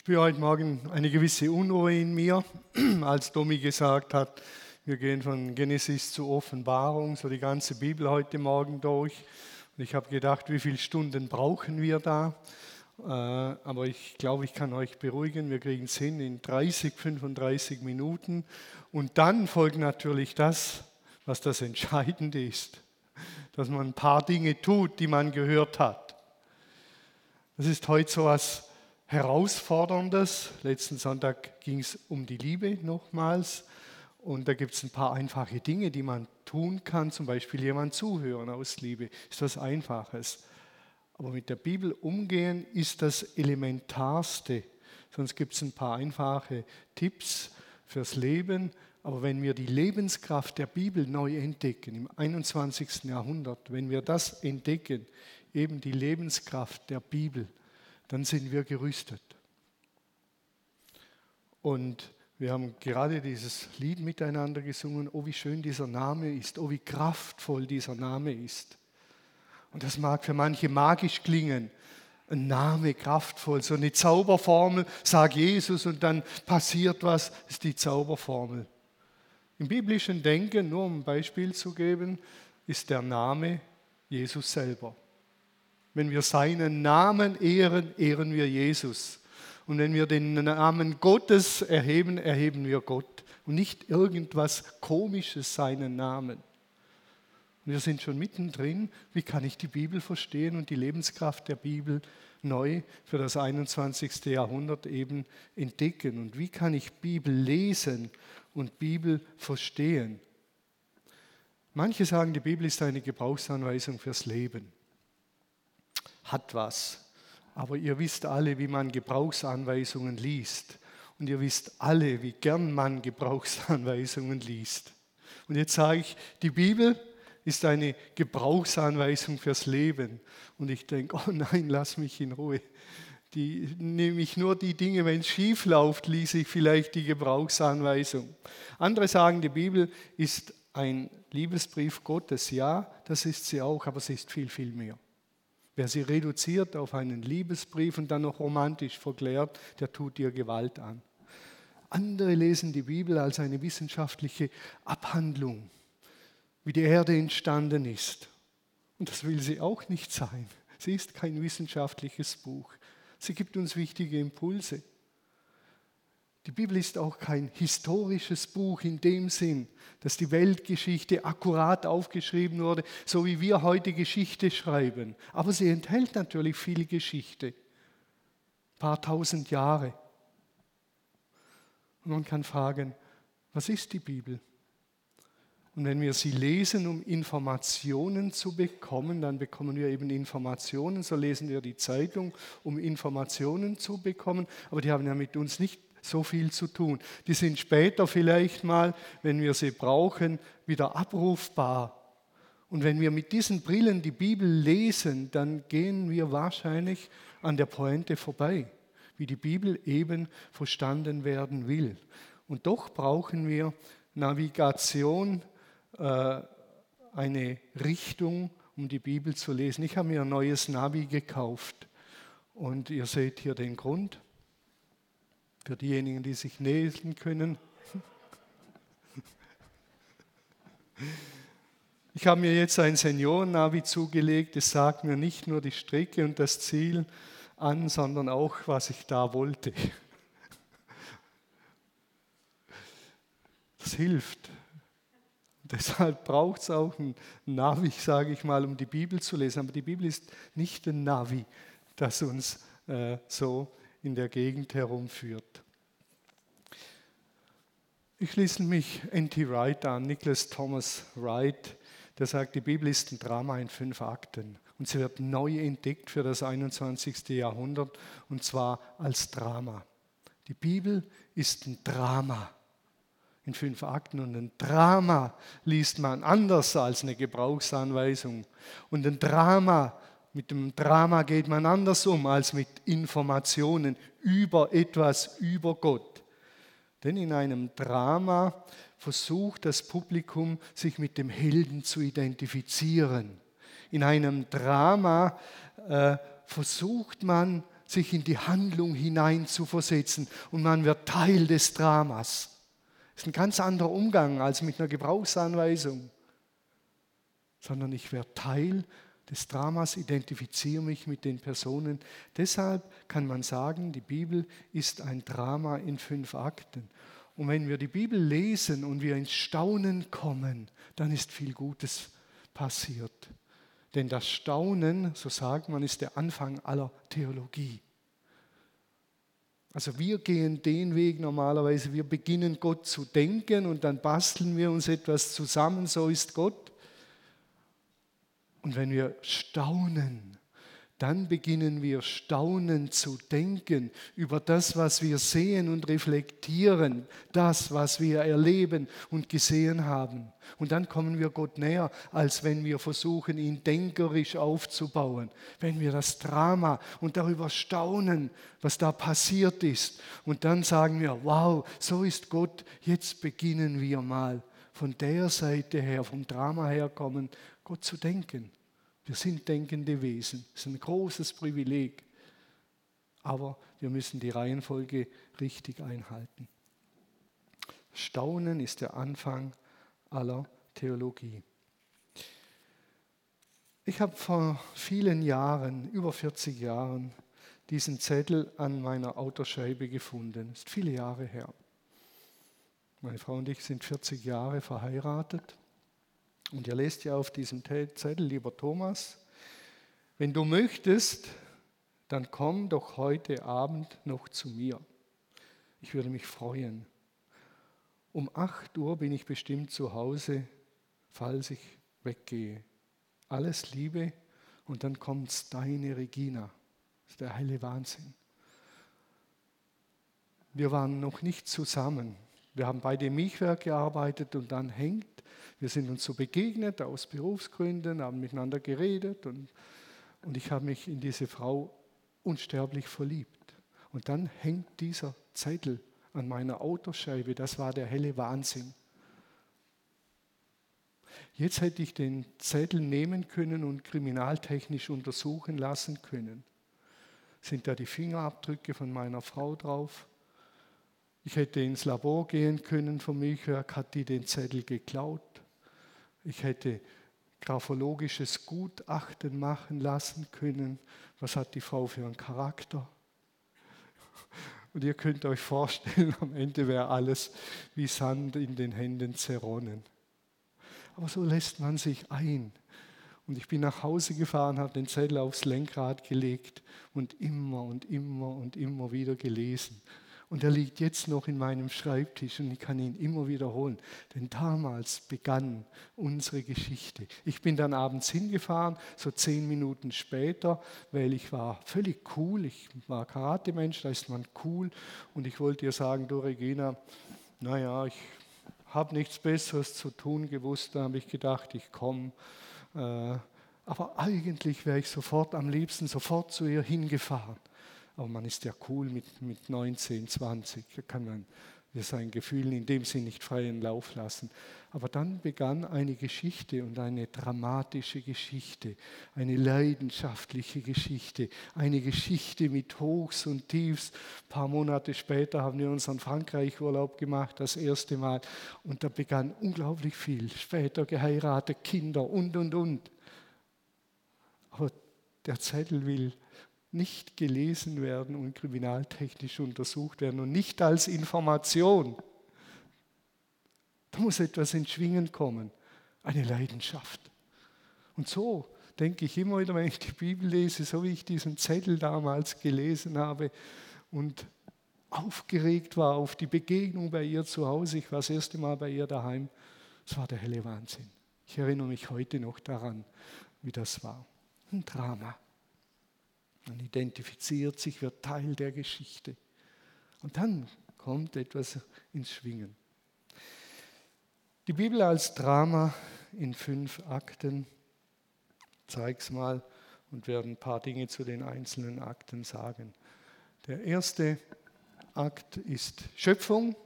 spüre heute Morgen eine gewisse Unruhe in mir, als Domi gesagt hat, wir gehen von Genesis zu Offenbarung, so die ganze Bibel heute Morgen durch. Und ich habe gedacht, wie viele Stunden brauchen wir da? Äh, aber ich glaube, ich kann euch beruhigen, wir kriegen es hin in 30, 35 Minuten. Und dann folgt natürlich das, was das Entscheidende ist, dass man ein paar Dinge tut, die man gehört hat. Das ist heute so was Herausforderndes. Letzten Sonntag ging es um die Liebe nochmals. Und da gibt es ein paar einfache Dinge, die man tun kann. Zum Beispiel jemand zuhören aus Liebe. Ist was Einfaches. Aber mit der Bibel umgehen ist das Elementarste. Sonst gibt es ein paar einfache Tipps fürs Leben. Aber wenn wir die Lebenskraft der Bibel neu entdecken, im 21. Jahrhundert, wenn wir das entdecken, eben die Lebenskraft der Bibel, dann sind wir gerüstet. Und wir haben gerade dieses Lied miteinander gesungen, oh wie schön dieser Name ist, oh wie kraftvoll dieser Name ist. Und das mag für manche magisch klingen, ein Name kraftvoll, so eine Zauberformel, sag Jesus und dann passiert was, ist die Zauberformel. Im biblischen Denken, nur um ein Beispiel zu geben, ist der Name Jesus selber. Wenn wir seinen Namen ehren, ehren wir Jesus. Und wenn wir den Namen Gottes erheben, erheben wir Gott. Und nicht irgendwas Komisches seinen Namen. Und wir sind schon mittendrin, wie kann ich die Bibel verstehen und die Lebenskraft der Bibel neu für das 21. Jahrhundert eben entdecken. Und wie kann ich Bibel lesen und Bibel verstehen? Manche sagen, die Bibel ist eine Gebrauchsanweisung fürs Leben hat was. Aber ihr wisst alle, wie man Gebrauchsanweisungen liest. Und ihr wisst alle, wie gern man Gebrauchsanweisungen liest. Und jetzt sage ich, die Bibel ist eine Gebrauchsanweisung fürs Leben. Und ich denke, oh nein, lass mich in Ruhe. Die, nehme ich nur die Dinge, wenn es schief läuft, lese ich vielleicht die Gebrauchsanweisung. Andere sagen, die Bibel ist ein Liebesbrief Gottes. Ja, das ist sie auch, aber sie ist viel, viel mehr. Wer sie reduziert auf einen Liebesbrief und dann noch romantisch verklärt, der tut ihr Gewalt an. Andere lesen die Bibel als eine wissenschaftliche Abhandlung, wie die Erde entstanden ist. Und das will sie auch nicht sein. Sie ist kein wissenschaftliches Buch. Sie gibt uns wichtige Impulse. Die Bibel ist auch kein historisches Buch in dem Sinn, dass die Weltgeschichte akkurat aufgeschrieben wurde, so wie wir heute Geschichte schreiben. Aber sie enthält natürlich viel Geschichte, ein paar tausend Jahre. Und man kann fragen, was ist die Bibel? Und wenn wir sie lesen, um Informationen zu bekommen, dann bekommen wir eben Informationen. So lesen wir die Zeitung, um Informationen zu bekommen. Aber die haben ja mit uns nicht so viel zu tun. Die sind später vielleicht mal, wenn wir sie brauchen, wieder abrufbar. Und wenn wir mit diesen Brillen die Bibel lesen, dann gehen wir wahrscheinlich an der Pointe vorbei, wie die Bibel eben verstanden werden will. Und doch brauchen wir Navigation, äh, eine Richtung, um die Bibel zu lesen. Ich habe mir ein neues Navi gekauft und ihr seht hier den Grund. Für diejenigen, die sich lesen können. Ich habe mir jetzt ein Senioren-Navi zugelegt. Es sagt mir nicht nur die Strecke und das Ziel an, sondern auch, was ich da wollte. Das hilft. deshalb braucht es auch ein Navi, sage ich mal, um die Bibel zu lesen. Aber die Bibel ist nicht ein Navi, das uns äh, so in der Gegend herumführt. Ich schließe mich N.T. Wright an, Nicholas Thomas Wright, der sagt, die Bibel ist ein Drama in fünf Akten und sie wird neu entdeckt für das 21. Jahrhundert und zwar als Drama. Die Bibel ist ein Drama in fünf Akten und ein Drama liest man anders als eine Gebrauchsanweisung und ein Drama mit dem Drama geht man anders um als mit Informationen über etwas, über Gott. Denn in einem Drama versucht das Publikum, sich mit dem Helden zu identifizieren. In einem Drama äh, versucht man, sich in die Handlung hinein zu versetzen und man wird Teil des Dramas. Das ist ein ganz anderer Umgang als mit einer Gebrauchsanweisung, sondern ich werde Teil des Dramas, identifiziere mich mit den Personen. Deshalb kann man sagen, die Bibel ist ein Drama in fünf Akten. Und wenn wir die Bibel lesen und wir ins Staunen kommen, dann ist viel Gutes passiert. Denn das Staunen, so sagt man, ist der Anfang aller Theologie. Also wir gehen den Weg normalerweise, wir beginnen Gott zu denken und dann basteln wir uns etwas zusammen, so ist Gott. Und wenn wir staunen, dann beginnen wir staunen zu denken über das, was wir sehen und reflektieren, das, was wir erleben und gesehen haben. Und dann kommen wir Gott näher, als wenn wir versuchen, ihn denkerisch aufzubauen. Wenn wir das Drama und darüber staunen, was da passiert ist. Und dann sagen wir, wow, so ist Gott, jetzt beginnen wir mal von der Seite her, vom Drama her kommen, Gott zu denken. Wir sind denkende Wesen. Das ist ein großes Privileg. Aber wir müssen die Reihenfolge richtig einhalten. Staunen ist der Anfang aller Theologie. Ich habe vor vielen Jahren, über 40 Jahren, diesen Zettel an meiner Autoscheibe gefunden. Das ist viele Jahre her. Meine Frau und ich sind 40 Jahre verheiratet. Und ihr lest ja auf diesem Zettel, lieber Thomas, wenn du möchtest, dann komm doch heute Abend noch zu mir. Ich würde mich freuen. Um 8 Uhr bin ich bestimmt zu Hause, falls ich weggehe. Alles Liebe und dann kommt deine Regina. Das ist der heile Wahnsinn. Wir waren noch nicht zusammen. Wir haben beide im Milchwerk gearbeitet und dann hängt wir sind uns so begegnet aus Berufsgründen, haben miteinander geredet und, und ich habe mich in diese Frau unsterblich verliebt. Und dann hängt dieser Zettel an meiner Autoscheibe, das war der helle Wahnsinn. Jetzt hätte ich den Zettel nehmen können und kriminaltechnisch untersuchen lassen können. Sind da die Fingerabdrücke von meiner Frau drauf? Ich hätte ins Labor gehen können vom Milchwerk, hat die den Zettel geklaut? Ich hätte graphologisches Gutachten machen lassen können. Was hat die Frau für einen Charakter? Und ihr könnt euch vorstellen, am Ende wäre alles wie Sand in den Händen zerronnen. Aber so lässt man sich ein. Und ich bin nach Hause gefahren, habe den Zettel aufs Lenkrad gelegt und immer und immer und immer wieder gelesen. Und er liegt jetzt noch in meinem Schreibtisch und ich kann ihn immer wiederholen. Denn damals begann unsere Geschichte. Ich bin dann abends hingefahren, so zehn Minuten später, weil ich war völlig cool. Ich war Karate-Mensch, da ist man cool. Und ich wollte ihr sagen, du Regina, naja, ich habe nichts Besseres zu tun gewusst. Da habe ich gedacht, ich komme. Äh, aber eigentlich wäre ich sofort am liebsten sofort zu ihr hingefahren. Aber man ist ja cool mit, mit 19, 20. Da kann man seinen Gefühlen in dem Sinn nicht freien Lauf lassen. Aber dann begann eine Geschichte und eine dramatische Geschichte, eine leidenschaftliche Geschichte, eine Geschichte mit Hochs und Tiefs. Ein paar Monate später haben wir unseren Frankreich-Urlaub gemacht, das erste Mal. Und da begann unglaublich viel. Später geheiratet, Kinder und, und, und. Aber der Zettel will nicht gelesen werden und kriminaltechnisch untersucht werden und nicht als Information. Da muss etwas ins Schwingen kommen, eine Leidenschaft. Und so denke ich immer wieder, wenn ich die Bibel lese, so wie ich diesen Zettel damals gelesen habe und aufgeregt war auf die Begegnung bei ihr zu Hause. Ich war das erste Mal bei ihr daheim. Es war der helle Wahnsinn. Ich erinnere mich heute noch daran, wie das war. Ein Drama. Man identifiziert sich, wird Teil der Geschichte. Und dann kommt etwas ins Schwingen. Die Bibel als Drama in fünf Akten. Zeig's mal und werde ein paar Dinge zu den einzelnen Akten sagen. Der erste Akt ist Schöpfung,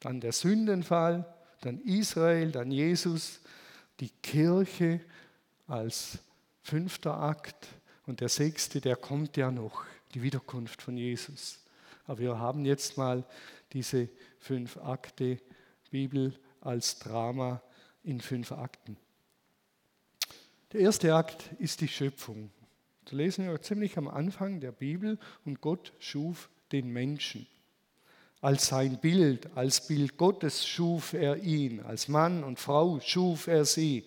dann der Sündenfall, dann Israel, dann Jesus, die Kirche als fünfter Akt Und der sechste, der kommt ja noch, die Wiederkunft von Jesus. Aber wir haben jetzt mal diese fünf Akte Bibel als Drama in fünf Akten. Der erste Akt ist die Schöpfung. Da lesen wir ziemlich am Anfang der Bibel und Gott schuf den Menschen. Als sein Bild, als Bild Gottes schuf er ihn, als Mann und Frau schuf er sie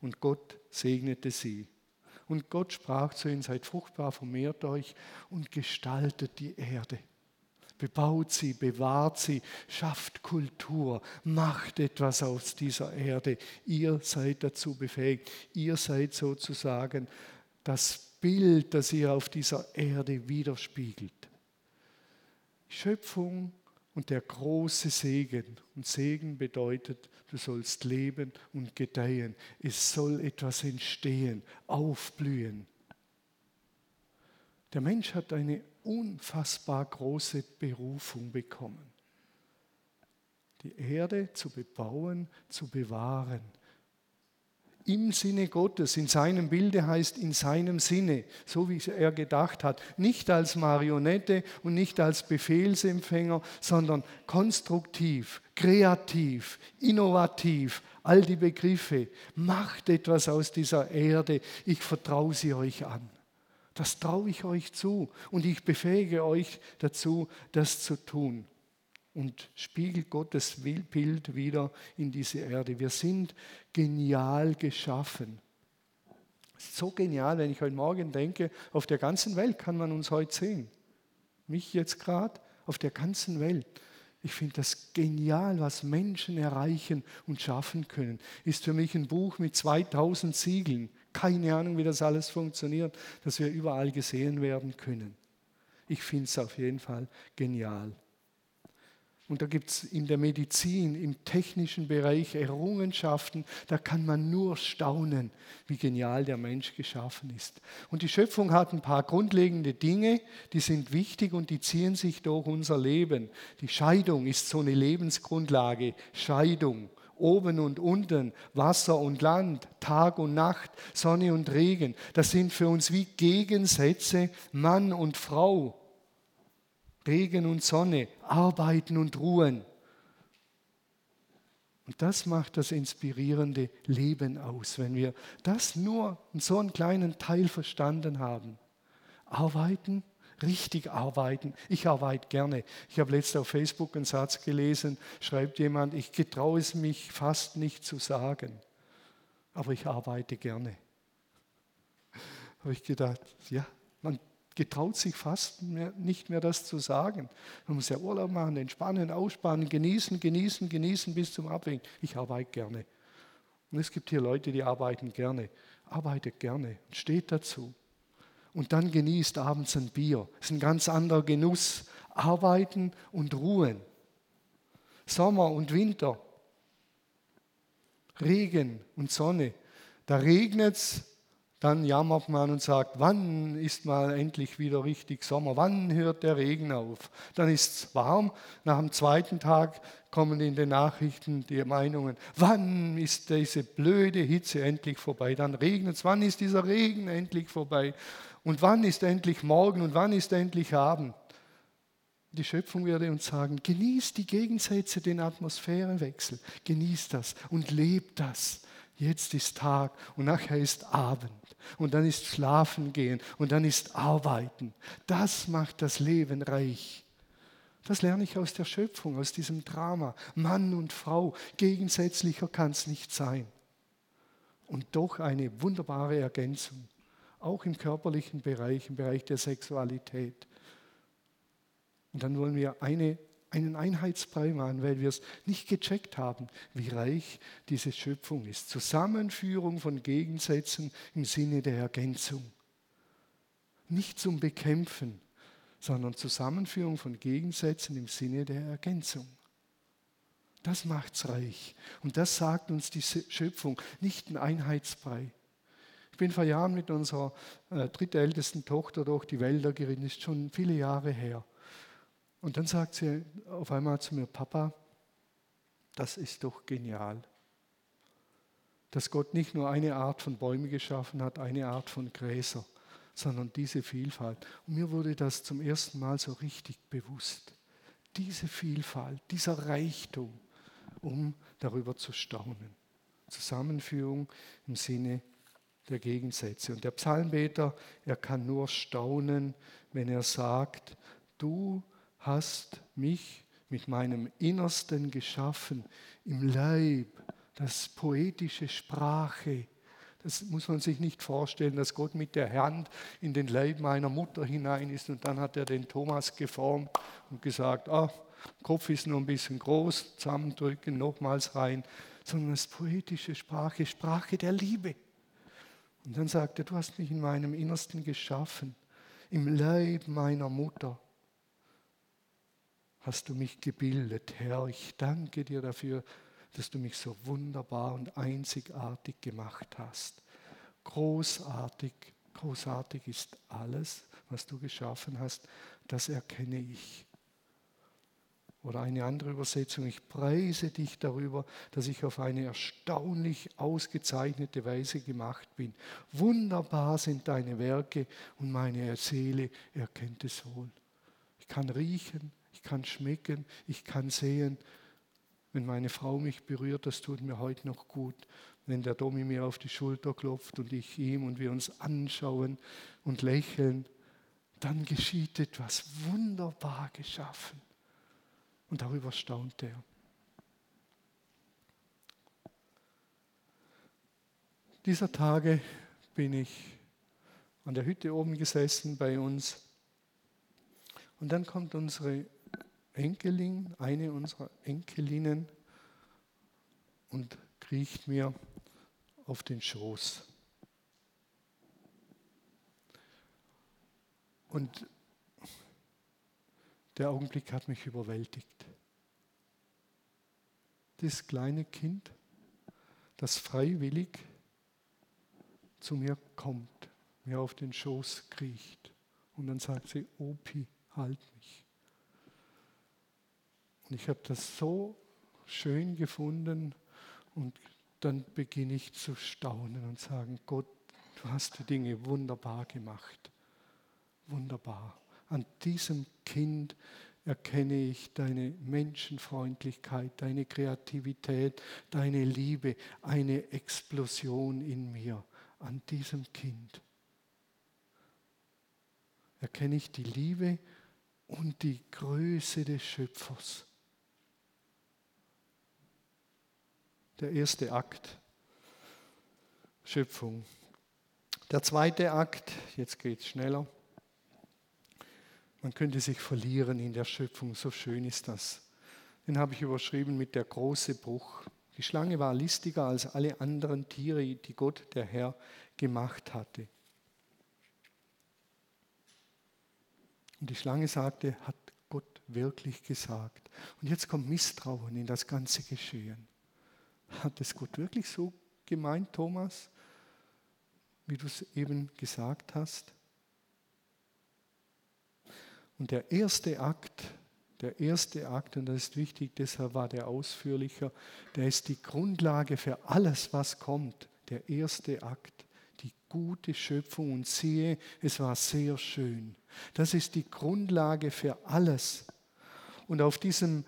und Gott segnete sie. Und Gott sprach zu ihnen, seid fruchtbar, vermehrt euch und gestaltet die Erde. Bebaut sie, bewahrt sie, schafft Kultur, macht etwas aus dieser Erde. Ihr seid dazu befähigt. Ihr seid sozusagen das Bild, das ihr auf dieser Erde widerspiegelt. Schöpfung und der große Segen. Und Segen bedeutet, du sollst leben und gedeihen. Es soll etwas entstehen, aufblühen. Der Mensch hat eine unfassbar große Berufung bekommen. Die Erde zu bebauen, zu bewahren, im Sinne Gottes, in seinem Bilde heißt in seinem Sinne, so wie er gedacht hat, nicht als Marionette und nicht als Befehlsempfänger, sondern konstruktiv, kreativ, innovativ, all die Begriffe. Macht etwas aus dieser Erde, ich vertraue sie euch an. Das traue ich euch zu und ich befähige euch dazu, das zu tun und spiegelt Gottes Bild wieder in diese Erde. Wir sind genial geschaffen. So genial, wenn ich heute Morgen denke, auf der ganzen Welt kann man uns heute sehen. Mich jetzt gerade, auf der ganzen Welt. Ich finde das genial, was Menschen erreichen und schaffen können. Ist für mich ein Buch mit 2000 Siegeln. Keine Ahnung, wie das alles funktioniert, dass wir überall gesehen werden können. Ich finde es auf jeden Fall genial. Und da gibt es in der Medizin, im technischen Bereich Errungenschaften, da kann man nur staunen, wie genial der Mensch geschaffen ist. Und die Schöpfung hat ein paar grundlegende Dinge, die sind wichtig und die ziehen sich durch unser Leben. Die Scheidung ist so eine Lebensgrundlage. Scheidung, oben und unten, Wasser und Land, Tag und Nacht, Sonne und Regen, das sind für uns wie Gegensätze, Mann und Frau. Regen und Sonne, Arbeiten und Ruhen. Und das macht das inspirierende Leben aus, wenn wir das nur in so einen kleinen Teil verstanden haben. Arbeiten, richtig arbeiten. Ich arbeite gerne. Ich habe letztens auf Facebook einen Satz gelesen, schreibt jemand, ich getraue es mich fast nicht zu sagen, aber ich arbeite gerne. Habe ich gedacht, ja, man getraut sich fast mehr, nicht mehr das zu sagen. Man muss ja Urlaub machen, entspannen, ausspannen, genießen, genießen, genießen bis zum Abwinken. Ich arbeite gerne. Und es gibt hier Leute, die arbeiten gerne. Arbeitet gerne und steht dazu. Und dann genießt abends ein Bier. Das ist ein ganz anderer Genuss. Arbeiten und ruhen. Sommer und Winter. Regen und Sonne. Da regnet es, dann jammert man und sagt, wann ist mal endlich wieder richtig Sommer? Wann hört der Regen auf? Dann ist es warm. Nach dem zweiten Tag kommen in den Nachrichten die Meinungen, wann ist diese blöde Hitze endlich vorbei? Dann regnet es, wann ist dieser Regen endlich vorbei? Und wann ist endlich morgen und wann ist endlich Abend? Die Schöpfung würde uns sagen, genießt die Gegensätze, den Atmosphärenwechsel, genießt das und lebt das. Jetzt ist Tag und nachher ist Abend und dann ist Schlafen gehen und dann ist Arbeiten. Das macht das Leben reich. Das lerne ich aus der Schöpfung, aus diesem Drama. Mann und Frau, gegensätzlicher kann es nicht sein. Und doch eine wunderbare Ergänzung, auch im körperlichen Bereich, im Bereich der Sexualität. Und dann wollen wir eine einen Einheitsbrei machen, weil wir es nicht gecheckt haben, wie reich diese Schöpfung ist. Zusammenführung von Gegensätzen im Sinne der Ergänzung. Nicht zum Bekämpfen, sondern Zusammenführung von Gegensätzen im Sinne der Ergänzung. Das macht's reich. Und das sagt uns die Schöpfung, nicht ein Einheitsbrei. Ich bin vor Jahren mit unserer äh, drittältesten Tochter durch die Wälder geritten, ist schon viele Jahre her. Und dann sagt sie auf einmal zu mir, Papa, das ist doch genial, dass Gott nicht nur eine Art von Bäumen geschaffen hat, eine Art von Gräser, sondern diese Vielfalt. Und mir wurde das zum ersten Mal so richtig bewusst. Diese Vielfalt, dieser Reichtum, um darüber zu staunen. Zusammenführung im Sinne der Gegensätze. Und der Psalmbeter, er kann nur staunen, wenn er sagt, du hast mich mit meinem Innersten geschaffen, im Leib, das poetische Sprache. Das muss man sich nicht vorstellen, dass Gott mit der Hand in den Leib meiner Mutter hinein ist und dann hat er den Thomas geformt und gesagt, ah, Kopf ist nur ein bisschen groß, zusammendrücken, nochmals rein, sondern das poetische Sprache, Sprache der Liebe. Und dann sagt er, du hast mich in meinem Innersten geschaffen, im Leib meiner Mutter hast du mich gebildet. Herr, ich danke dir dafür, dass du mich so wunderbar und einzigartig gemacht hast. Großartig, großartig ist alles, was du geschaffen hast, das erkenne ich. Oder eine andere Übersetzung, ich preise dich darüber, dass ich auf eine erstaunlich ausgezeichnete Weise gemacht bin. Wunderbar sind deine Werke und meine Seele erkennt es wohl. Ich kann riechen, kann schmecken, ich kann sehen. Wenn meine Frau mich berührt, das tut mir heute noch gut. Wenn der Domi mir auf die Schulter klopft und ich ihm und wir uns anschauen und lächeln, dann geschieht etwas wunderbar geschaffen. Und darüber staunt er. Dieser Tage bin ich an der Hütte oben gesessen bei uns. Und dann kommt unsere Enkelin, eine unserer Enkelinnen, und kriecht mir auf den Schoß. Und der Augenblick hat mich überwältigt. Das kleine Kind, das freiwillig zu mir kommt, mir auf den Schoß kriecht und dann sagt sie, Opi, halt mich. Und ich habe das so schön gefunden und dann beginne ich zu staunen und sagen, Gott, du hast die Dinge wunderbar gemacht. Wunderbar. An diesem Kind erkenne ich deine Menschenfreundlichkeit, deine Kreativität, deine Liebe, eine Explosion in mir. An diesem Kind erkenne ich die Liebe und die Größe des Schöpfers. Der erste Akt, Schöpfung. Der zweite Akt, jetzt geht es schneller, man könnte sich verlieren in der Schöpfung, so schön ist das. Den habe ich überschrieben mit der große Bruch. Die Schlange war listiger als alle anderen Tiere, die Gott, der Herr, gemacht hatte. Und die Schlange sagte, hat Gott wirklich gesagt. Und jetzt kommt Misstrauen in das ganze Geschehen. Hat es Gott wirklich so gemeint, Thomas, wie du es eben gesagt hast? Und der erste Akt, der erste Akt, und das ist wichtig, deshalb war der ausführlicher, der ist die Grundlage für alles, was kommt. Der erste Akt, die gute Schöpfung und siehe, es war sehr schön. Das ist die Grundlage für alles. Und auf diesem,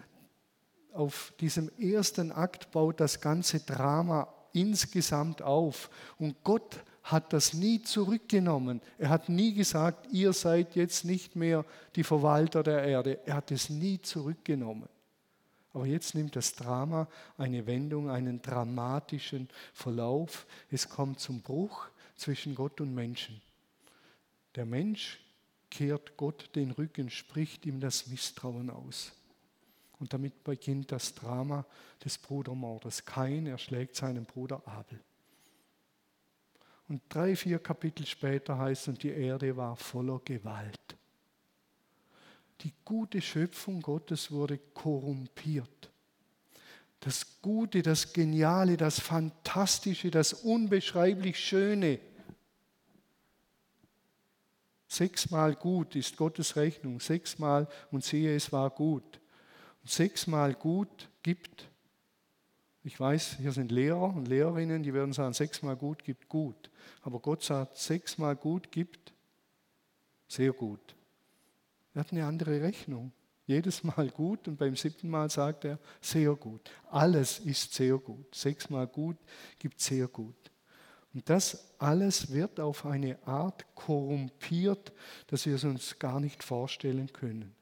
auf diesem ersten Akt baut das ganze Drama insgesamt auf. Und Gott hat das nie zurückgenommen. Er hat nie gesagt, ihr seid jetzt nicht mehr die Verwalter der Erde. Er hat es nie zurückgenommen. Aber jetzt nimmt das Drama eine Wendung, einen dramatischen Verlauf. Es kommt zum Bruch zwischen Gott und Menschen. Der Mensch kehrt Gott den Rücken, spricht ihm das Misstrauen aus. Und damit beginnt das Drama des Brudermordes. Kain erschlägt seinen Bruder Abel. Und drei, vier Kapitel später heißt es, und die Erde war voller Gewalt. Die gute Schöpfung Gottes wurde korrumpiert. Das Gute, das Geniale, das Fantastische, das unbeschreiblich Schöne. Sechsmal gut ist Gottes Rechnung. Sechsmal und siehe, es war gut. Sechsmal gut gibt, ich weiß, hier sind Lehrer und Lehrerinnen, die werden sagen, sechsmal gut gibt gut. Aber Gott sagt, sechsmal gut gibt sehr gut. Er hat eine andere Rechnung. Jedes Mal gut und beim siebten Mal sagt er sehr gut. Alles ist sehr gut. Sechsmal gut gibt sehr gut. Und das alles wird auf eine Art korrumpiert, dass wir es uns gar nicht vorstellen können.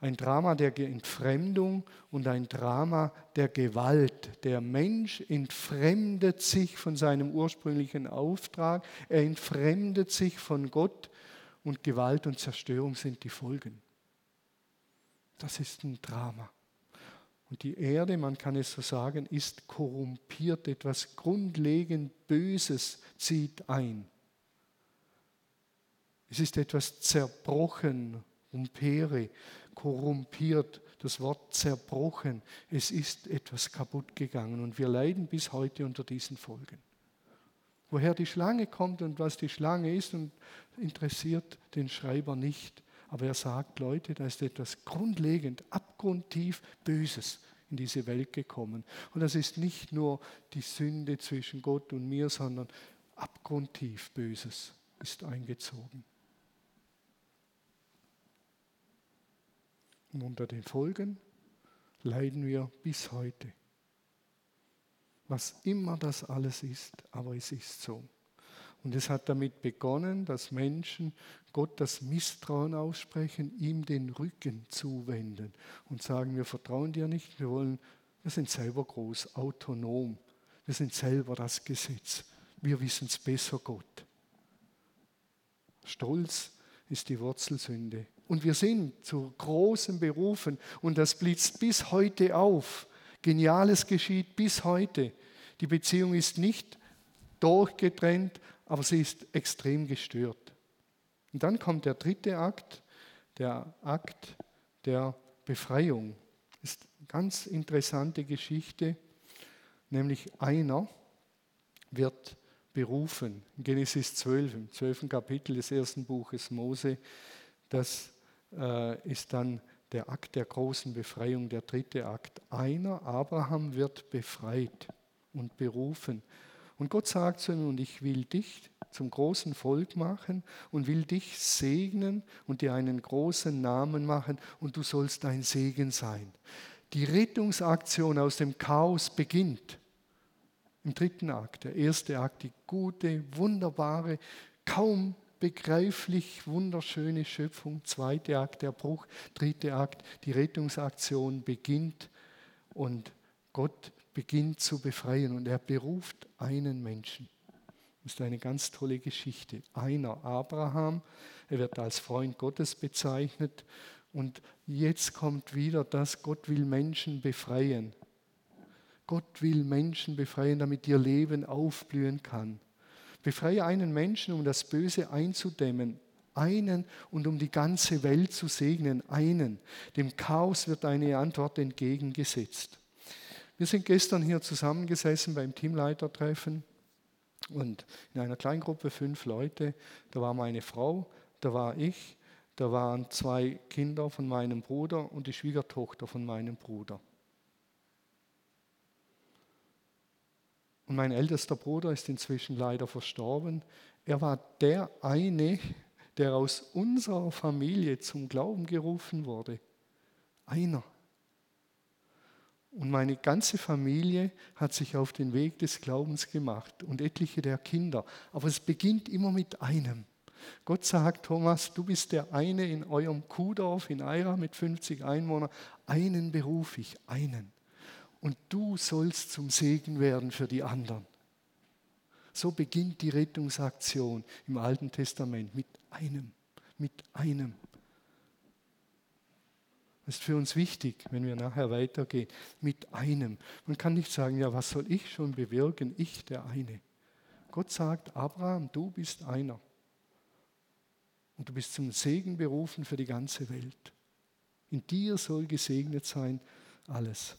Ein Drama der Entfremdung und ein Drama der Gewalt. Der Mensch entfremdet sich von seinem ursprünglichen Auftrag, er entfremdet sich von Gott und Gewalt und Zerstörung sind die Folgen. Das ist ein Drama. Und die Erde, man kann es so sagen, ist korrumpiert. Etwas grundlegend Böses zieht ein. Es ist etwas zerbrochen, umpere, korrumpiert. Das Wort zerbrochen. Es ist etwas kaputt gegangen und wir leiden bis heute unter diesen Folgen. Woher die Schlange kommt und was die Schlange ist, interessiert den Schreiber nicht. Aber er sagt, Leute, da ist etwas grundlegend, abgrundtief Böses in diese Welt gekommen. Und das ist nicht nur die Sünde zwischen Gott und mir, sondern abgrundtief Böses ist eingezogen. Und unter den Folgen leiden wir bis heute. Was immer das alles ist, aber es ist so. Und es hat damit begonnen, dass Menschen Gott das Misstrauen aussprechen, ihm den Rücken zuwenden und sagen, wir vertrauen dir nicht, wir wollen, wir sind selber groß, autonom, wir sind selber das Gesetz, wir wissen es besser, Gott. Stolz ist die Wurzelsünde. Und wir sind zu großen Berufen und das blitzt bis heute auf. Geniales geschieht bis heute. Die Beziehung ist nicht durchgetrennt, aber sie ist extrem gestört. Und dann kommt der dritte Akt, der Akt der Befreiung. Das ist eine ganz interessante Geschichte, nämlich einer wird berufen. In Genesis 12, im 12. Kapitel des ersten Buches Mose, das äh, ist dann der Akt der großen Befreiung, der dritte Akt. Einer, Abraham, wird befreit und berufen. Und Gott sagt zu ihm, und ich will dich zum großen Volk machen und will dich segnen und dir einen großen Namen machen und du sollst ein Segen sein. Die Rettungsaktion aus dem Chaos beginnt im dritten Akt. Der erste Akt, die gute, wunderbare, kaum begreiflich wunderschöne Schöpfung. Zweiter Akt, der Bruch. Dritter Akt, die Rettungsaktion beginnt und Gott beginnt zu befreien und er beruft einen Menschen. Das ist eine ganz tolle Geschichte. Einer, Abraham, er wird als Freund Gottes bezeichnet und jetzt kommt wieder das, Gott will Menschen befreien. Gott will Menschen befreien, damit ihr Leben aufblühen kann. Befreie einen Menschen, um das Böse einzudämmen, einen und um die ganze Welt zu segnen, einen. Dem Chaos wird eine Antwort entgegengesetzt. Wir sind gestern hier zusammengesessen beim Teamleitertreffen und in einer Kleingruppe fünf Leute. Da war meine Frau, da war ich, da waren zwei Kinder von meinem Bruder und die Schwiegertochter von meinem Bruder. Und mein ältester Bruder ist inzwischen leider verstorben. Er war der eine, der aus unserer Familie zum Glauben gerufen wurde. Einer. Und meine ganze Familie hat sich auf den Weg des Glaubens gemacht und etliche der Kinder. Aber es beginnt immer mit einem. Gott sagt, Thomas, du bist der eine in eurem Kuhdorf in Eira mit 50 Einwohnern. Einen berufe ich, einen. Und du sollst zum Segen werden für die anderen. So beginnt die Rettungsaktion im Alten Testament mit einem, mit einem. Das ist für uns wichtig, wenn wir nachher weitergehen, mit einem. Man kann nicht sagen, ja, was soll ich schon bewirken? Ich, der eine. Gott sagt, Abraham, du bist einer. Und du bist zum Segen berufen für die ganze Welt. In dir soll gesegnet sein alles.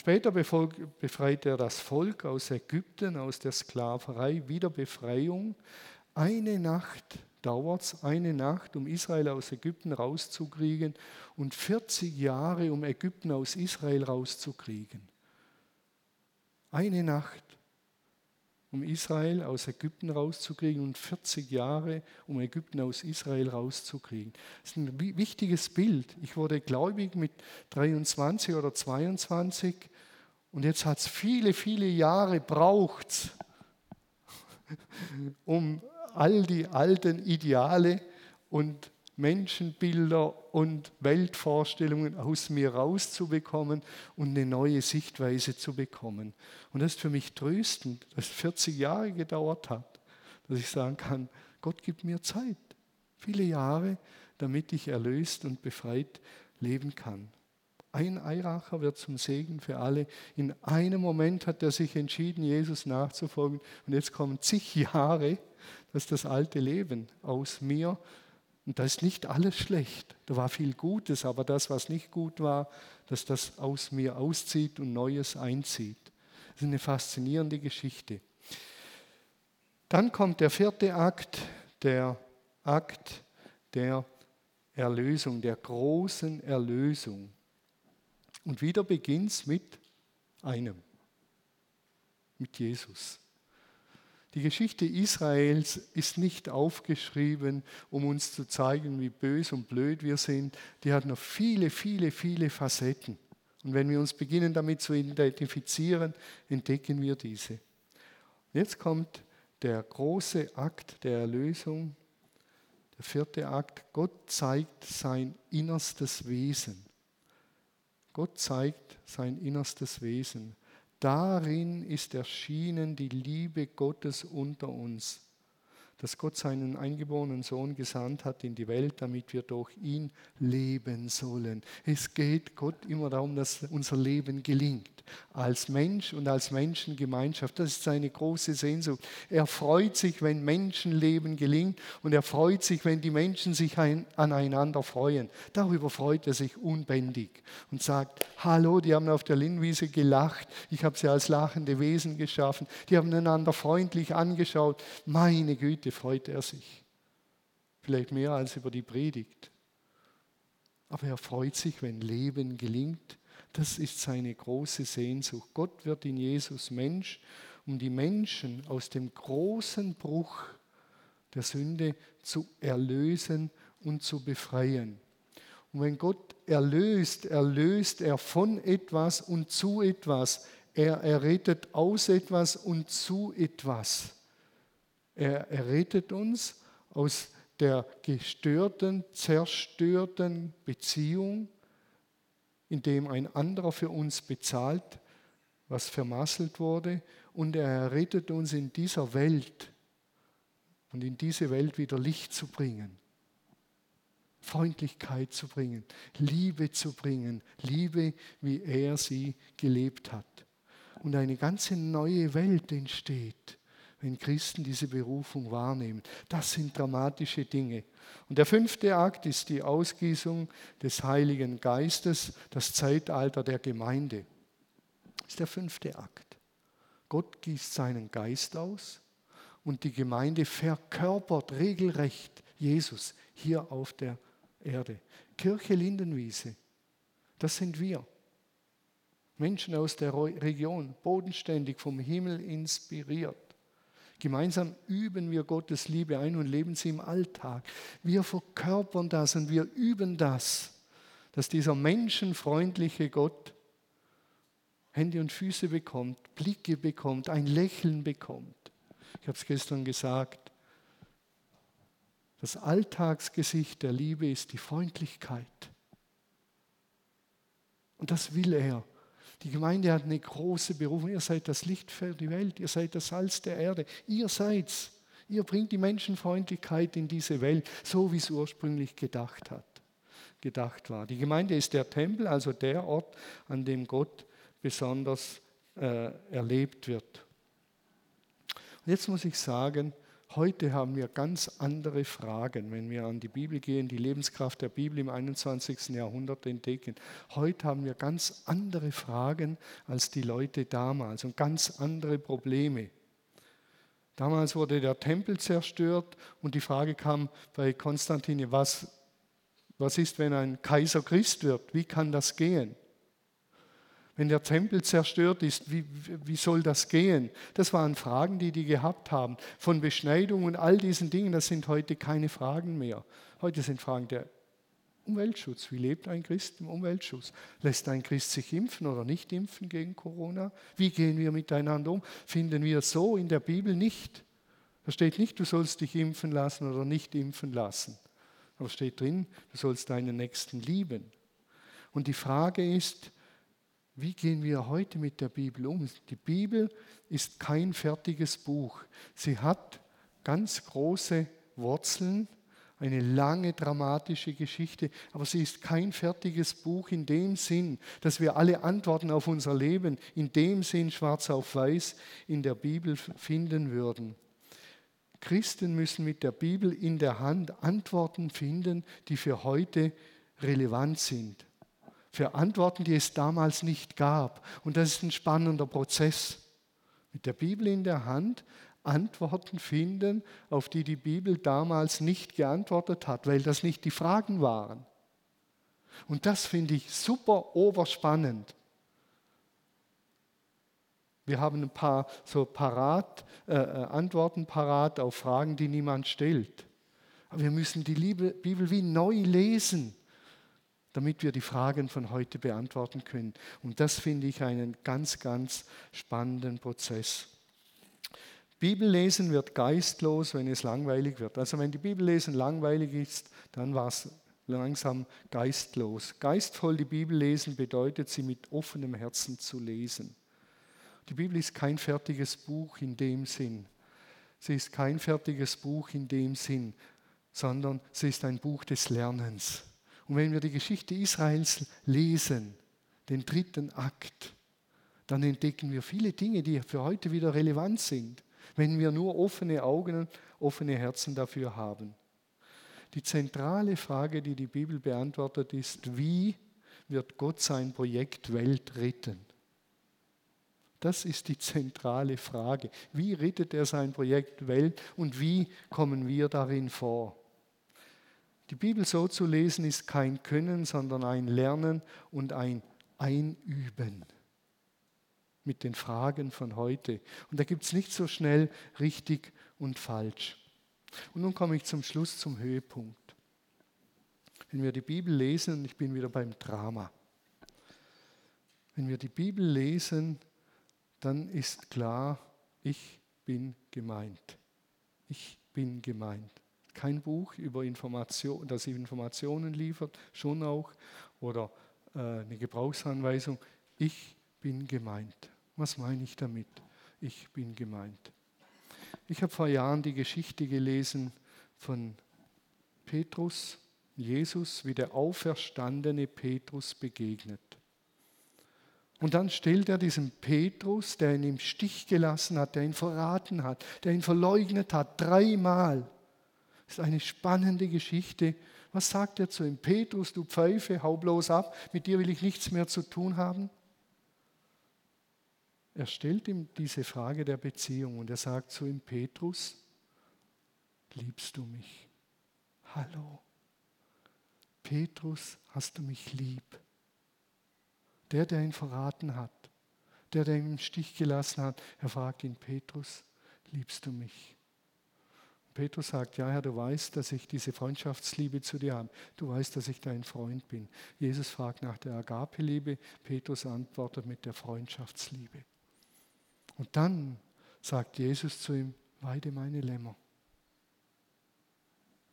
Später befreit er das Volk aus Ägypten, aus der Sklaverei, wieder Befreiung. Eine Nacht dauert es eine Nacht, um Israel aus Ägypten rauszukriegen und 40 Jahre, um Ägypten aus Israel rauszukriegen. Eine Nacht. Um Israel aus Ägypten rauszukriegen und 40 Jahre, um Ägypten aus Israel rauszukriegen. Das ist ein wichtiges Bild. Ich wurde gläubig mit 23 oder 22 und jetzt hat es viele, viele Jahre braucht, um all die alten Ideale und Menschenbilder und Weltvorstellungen aus mir rauszubekommen und eine neue Sichtweise zu bekommen. Und das ist für mich tröstend, dass es 40 Jahre gedauert hat, dass ich sagen kann, Gott gibt mir Zeit, viele Jahre, damit ich erlöst und befreit leben kann. Ein Eiracher wird zum Segen für alle. In einem Moment hat er sich entschieden, Jesus nachzufolgen. Und jetzt kommen zig Jahre, dass das alte Leben aus mir und da ist nicht alles schlecht. Da war viel Gutes, aber das, was nicht gut war, dass das aus mir auszieht und Neues einzieht. Das ist eine faszinierende Geschichte. Dann kommt der vierte Akt, der Akt der Erlösung, der großen Erlösung. Und wieder beginnt es mit einem, mit Jesus. Die Geschichte Israels ist nicht aufgeschrieben, um uns zu zeigen, wie bös und blöd wir sind. Die hat noch viele, viele, viele Facetten. Und wenn wir uns beginnen damit zu identifizieren, entdecken wir diese. Jetzt kommt der große Akt der Erlösung, der vierte Akt. Gott zeigt sein innerstes Wesen. Gott zeigt sein innerstes Wesen. Darin ist erschienen die Liebe Gottes unter uns, dass Gott seinen eingeborenen Sohn gesandt hat in die Welt, damit wir durch ihn leben sollen. Es geht Gott immer darum, dass unser Leben gelingt als Mensch und als Menschengemeinschaft. Das ist seine große Sehnsucht. Er freut sich, wenn Menschenleben gelingt und er freut sich, wenn die Menschen sich aneinander freuen. Darüber freut er sich unbändig und sagt, hallo, die haben auf der Linnwiese gelacht, ich habe sie als lachende Wesen geschaffen, die haben einander freundlich angeschaut. Meine Güte, freut er sich. Vielleicht mehr als über die Predigt. Aber er freut sich, wenn Leben gelingt das ist seine große Sehnsucht. Gott wird in Jesus Mensch, um die Menschen aus dem großen Bruch der Sünde zu erlösen und zu befreien. Und wenn Gott erlöst, erlöst er von etwas und zu etwas. Er errettet aus etwas und zu etwas. Er errettet uns aus der gestörten, zerstörten Beziehung indem ein anderer für uns bezahlt, was vermasselt wurde, und er errettet uns in dieser Welt und in diese Welt wieder Licht zu bringen, Freundlichkeit zu bringen, Liebe zu bringen, Liebe, wie er sie gelebt hat. Und eine ganze neue Welt entsteht wenn Christen diese Berufung wahrnehmen. Das sind dramatische Dinge. Und der fünfte Akt ist die Ausgießung des Heiligen Geistes, das Zeitalter der Gemeinde. Das ist der fünfte Akt. Gott gießt seinen Geist aus und die Gemeinde verkörpert regelrecht Jesus hier auf der Erde. Kirche Lindenwiese, das sind wir. Menschen aus der Region, bodenständig vom Himmel inspiriert. Gemeinsam üben wir Gottes Liebe ein und leben sie im Alltag. Wir verkörpern das und wir üben das, dass dieser menschenfreundliche Gott Hände und Füße bekommt, Blicke bekommt, ein Lächeln bekommt. Ich habe es gestern gesagt. Das Alltagsgesicht der Liebe ist die Freundlichkeit. Und das will er. Die Gemeinde hat eine große Berufung. Ihr seid das Licht für die Welt. Ihr seid das Salz der Erde. Ihr seid's. Ihr bringt die Menschenfreundlichkeit in diese Welt, so wie es ursprünglich gedacht hat, gedacht war. Die Gemeinde ist der Tempel, also der Ort, an dem Gott besonders äh, erlebt wird. Und jetzt muss ich sagen, Heute haben wir ganz andere Fragen, wenn wir an die Bibel gehen, die Lebenskraft der Bibel im 21. Jahrhundert entdecken. Heute haben wir ganz andere Fragen als die Leute damals und ganz andere Probleme. Damals wurde der Tempel zerstört und die Frage kam bei Konstantin, was, was ist, wenn ein Kaiser Christ wird? Wie kann das gehen? Wenn der Tempel zerstört ist, wie, wie soll das gehen? Das waren Fragen, die die gehabt haben. Von Beschneidung und all diesen Dingen, das sind heute keine Fragen mehr. Heute sind Fragen der Umweltschutz. Wie lebt ein Christ im Umweltschutz? Lässt ein Christ sich impfen oder nicht impfen gegen Corona? Wie gehen wir miteinander um? Finden wir so in der Bibel nicht. Da steht nicht, du sollst dich impfen lassen oder nicht impfen lassen. Aber steht drin, du sollst deinen Nächsten lieben. Und die Frage ist, wie gehen wir heute mit der Bibel um? Die Bibel ist kein fertiges Buch. Sie hat ganz große Wurzeln, eine lange dramatische Geschichte, aber sie ist kein fertiges Buch in dem Sinn, dass wir alle Antworten auf unser Leben in dem Sinn schwarz auf weiß in der Bibel finden würden. Christen müssen mit der Bibel in der Hand Antworten finden, die für heute relevant sind für Antworten, die es damals nicht gab. Und das ist ein spannender Prozess. Mit der Bibel in der Hand Antworten finden, auf die die Bibel damals nicht geantwortet hat, weil das nicht die Fragen waren. Und das finde ich super oberspannend. Wir haben ein paar so parat, äh, äh Antworten parat auf Fragen, die niemand stellt. Aber wir müssen die Bibel wie neu lesen damit wir die Fragen von heute beantworten können. Und das finde ich einen ganz, ganz spannenden Prozess. Bibellesen wird geistlos, wenn es langweilig wird. Also wenn die Bibellesen langweilig ist, dann war es langsam geistlos. Geistvoll die Bibel lesen bedeutet, sie mit offenem Herzen zu lesen. Die Bibel ist kein fertiges Buch in dem Sinn. Sie ist kein fertiges Buch in dem Sinn, sondern sie ist ein Buch des Lernens. Und wenn wir die Geschichte Israels lesen, den dritten Akt, dann entdecken wir viele Dinge, die für heute wieder relevant sind, wenn wir nur offene Augen, offene Herzen dafür haben. Die zentrale Frage, die die Bibel beantwortet, ist, wie wird Gott sein Projekt Welt retten? Das ist die zentrale Frage. Wie rettet er sein Projekt Welt und wie kommen wir darin vor? Die Bibel so zu lesen ist kein Können, sondern ein Lernen und ein Einüben mit den Fragen von heute. Und da gibt es nicht so schnell richtig und falsch. Und nun komme ich zum Schluss, zum Höhepunkt. Wenn wir die Bibel lesen, und ich bin wieder beim Drama, wenn wir die Bibel lesen, dann ist klar, ich bin gemeint. Ich bin gemeint kein Buch über Information, das Informationen liefert, schon auch, oder äh, eine Gebrauchsanweisung. Ich bin gemeint. Was meine ich damit? Ich bin gemeint. Ich habe vor Jahren die Geschichte gelesen von Petrus, Jesus, wie der auferstandene Petrus begegnet. Und dann stellt er diesem Petrus, der ihn im Stich gelassen hat, der ihn verraten hat, der ihn verleugnet hat, dreimal, ist eine spannende Geschichte. Was sagt er zu ihm? Petrus, du Pfeife, hau bloß ab, mit dir will ich nichts mehr zu tun haben. Er stellt ihm diese Frage der Beziehung und er sagt zu ihm, Petrus, liebst du mich? Hallo. Petrus, hast du mich lieb? Der, der ihn verraten hat, der, der ihn im Stich gelassen hat, er fragt ihn, Petrus, liebst du mich? Petrus sagt, ja Herr, du weißt, dass ich diese Freundschaftsliebe zu dir habe. Du weißt, dass ich dein Freund bin. Jesus fragt nach der Agape-Liebe. Petrus antwortet mit der Freundschaftsliebe. Und dann sagt Jesus zu ihm, weide meine Lämmer.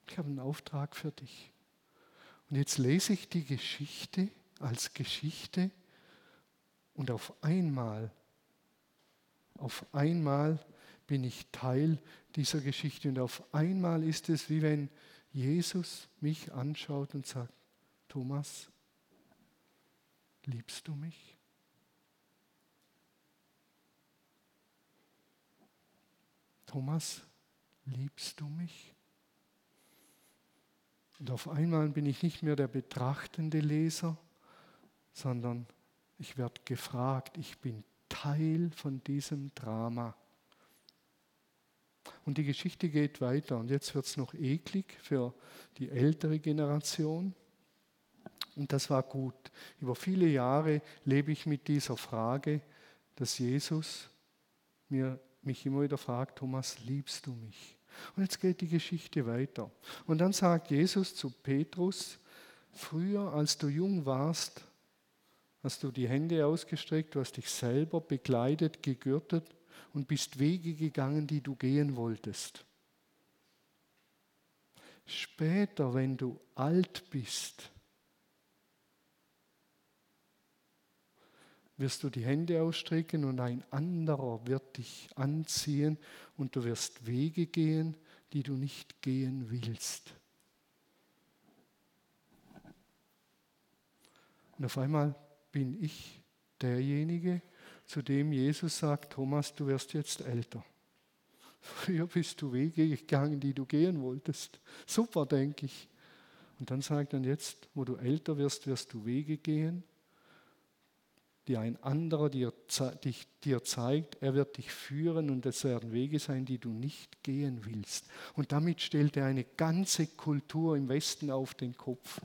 Ich habe einen Auftrag für dich. Und jetzt lese ich die Geschichte als Geschichte und auf einmal, auf einmal bin ich Teil dieser Geschichte. Und auf einmal ist es wie wenn Jesus mich anschaut und sagt, Thomas, liebst du mich? Thomas, liebst du mich? Und auf einmal bin ich nicht mehr der betrachtende Leser, sondern ich werde gefragt, ich bin Teil von diesem Drama. Und die Geschichte geht weiter. Und jetzt wird es noch eklig für die ältere Generation. Und das war gut. Über viele Jahre lebe ich mit dieser Frage, dass Jesus mir, mich immer wieder fragt, Thomas, liebst du mich? Und jetzt geht die Geschichte weiter. Und dann sagt Jesus zu Petrus, früher als du jung warst, hast du die Hände ausgestreckt, du hast dich selber begleitet, gegürtet und bist Wege gegangen, die du gehen wolltest. Später, wenn du alt bist, wirst du die Hände ausstrecken und ein anderer wird dich anziehen und du wirst Wege gehen, die du nicht gehen willst. Und auf einmal bin ich derjenige, zu dem Jesus sagt, Thomas, du wirst jetzt älter. Früher bist du Wege gegangen, die du gehen wolltest. Super, denke ich. Und dann sagt er jetzt, wo du älter wirst, wirst du Wege gehen, die ein anderer dir, dich, dir zeigt. Er wird dich führen und es werden Wege sein, die du nicht gehen willst. Und damit stellt er eine ganze Kultur im Westen auf den Kopf.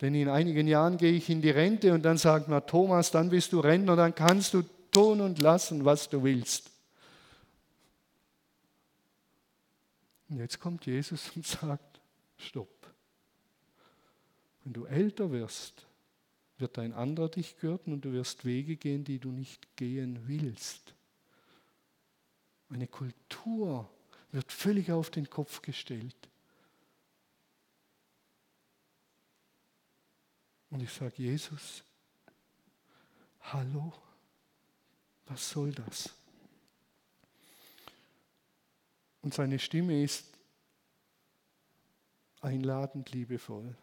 Denn in einigen Jahren gehe ich in die Rente und dann sagt man, Thomas, dann bist du Rentner, dann kannst du tun und lassen, was du willst. Und jetzt kommt Jesus und sagt, stopp. Wenn du älter wirst, wird ein anderer dich gürten und du wirst Wege gehen, die du nicht gehen willst. Eine Kultur wird völlig auf den Kopf gestellt. Und ich sage, Jesus, hallo, was soll das? Und seine Stimme ist einladend, liebevoll.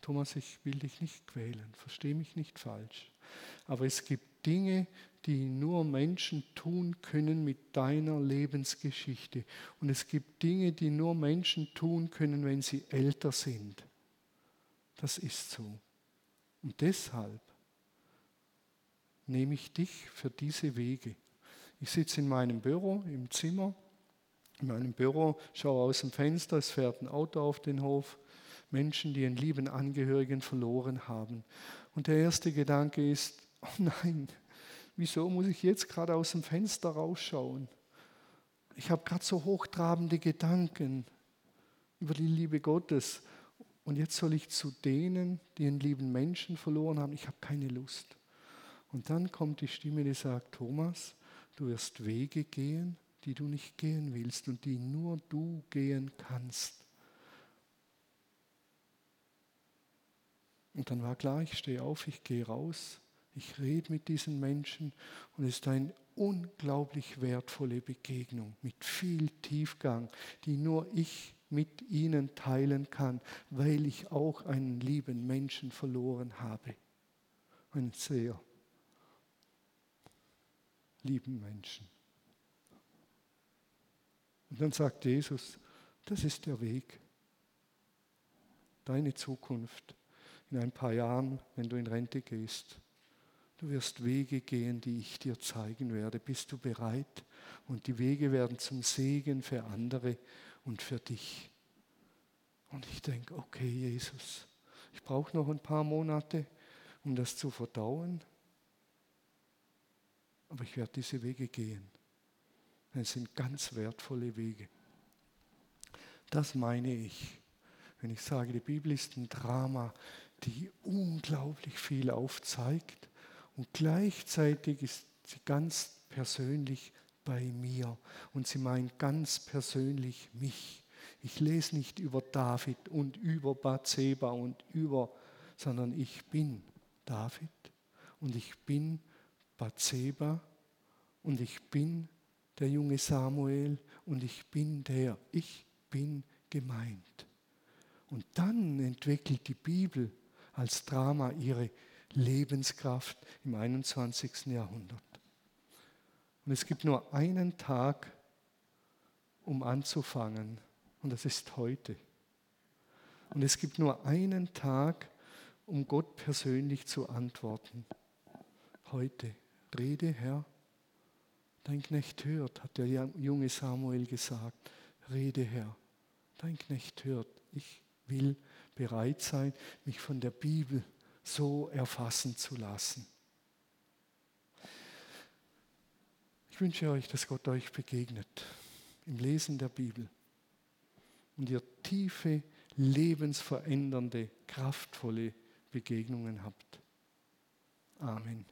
Thomas, ich will dich nicht quälen, verstehe mich nicht falsch. Aber es gibt Dinge, die nur Menschen tun können mit deiner Lebensgeschichte. Und es gibt Dinge, die nur Menschen tun können, wenn sie älter sind. Das ist so. Und deshalb nehme ich dich für diese Wege. Ich sitze in meinem Büro, im Zimmer, in meinem Büro, schaue aus dem Fenster, es fährt ein Auto auf den Hof Menschen, die einen lieben Angehörigen verloren haben. Und der erste Gedanke ist, oh nein, wieso muss ich jetzt gerade aus dem Fenster rausschauen? Ich habe gerade so hochtrabende Gedanken über die Liebe Gottes. Und jetzt soll ich zu denen, die einen lieben Menschen verloren haben, ich habe keine Lust. Und dann kommt die Stimme, die sagt, Thomas, du wirst Wege gehen, die du nicht gehen willst und die nur du gehen kannst. Und dann war klar, ich stehe auf, ich gehe raus, ich rede mit diesen Menschen und es ist eine unglaublich wertvolle Begegnung mit viel Tiefgang, die nur ich mit ihnen teilen kann, weil ich auch einen lieben Menschen verloren habe. Einen sehr lieben Menschen. Und dann sagt Jesus, das ist der Weg, deine Zukunft in ein paar Jahren, wenn du in Rente gehst. Du wirst Wege gehen, die ich dir zeigen werde. Bist du bereit? Und die Wege werden zum Segen für andere und für dich. Und ich denke, okay, Jesus, ich brauche noch ein paar Monate, um das zu verdauen. Aber ich werde diese Wege gehen. Es sind ganz wertvolle Wege. Das meine ich, wenn ich sage, die Bibel ist ein Drama, die unglaublich viel aufzeigt und gleichzeitig ist sie ganz persönlich bei mir und sie meint ganz persönlich mich. Ich lese nicht über David und über Bathseba und über, sondern ich bin David und ich bin Bathseba und ich bin der junge Samuel und ich bin der, ich bin gemeint. Und dann entwickelt die Bibel als Drama ihre Lebenskraft im 21. Jahrhundert. Und es gibt nur einen Tag, um anzufangen, und das ist heute. Und es gibt nur einen Tag, um Gott persönlich zu antworten. Heute. Rede, Herr. Dein Knecht hört, hat der junge Samuel gesagt. Rede, Herr. Dein Knecht hört. Ich will bereit sein, mich von der Bibel so erfassen zu lassen. Ich wünsche euch, dass Gott euch begegnet im Lesen der Bibel und ihr tiefe, lebensverändernde, kraftvolle Begegnungen habt. Amen.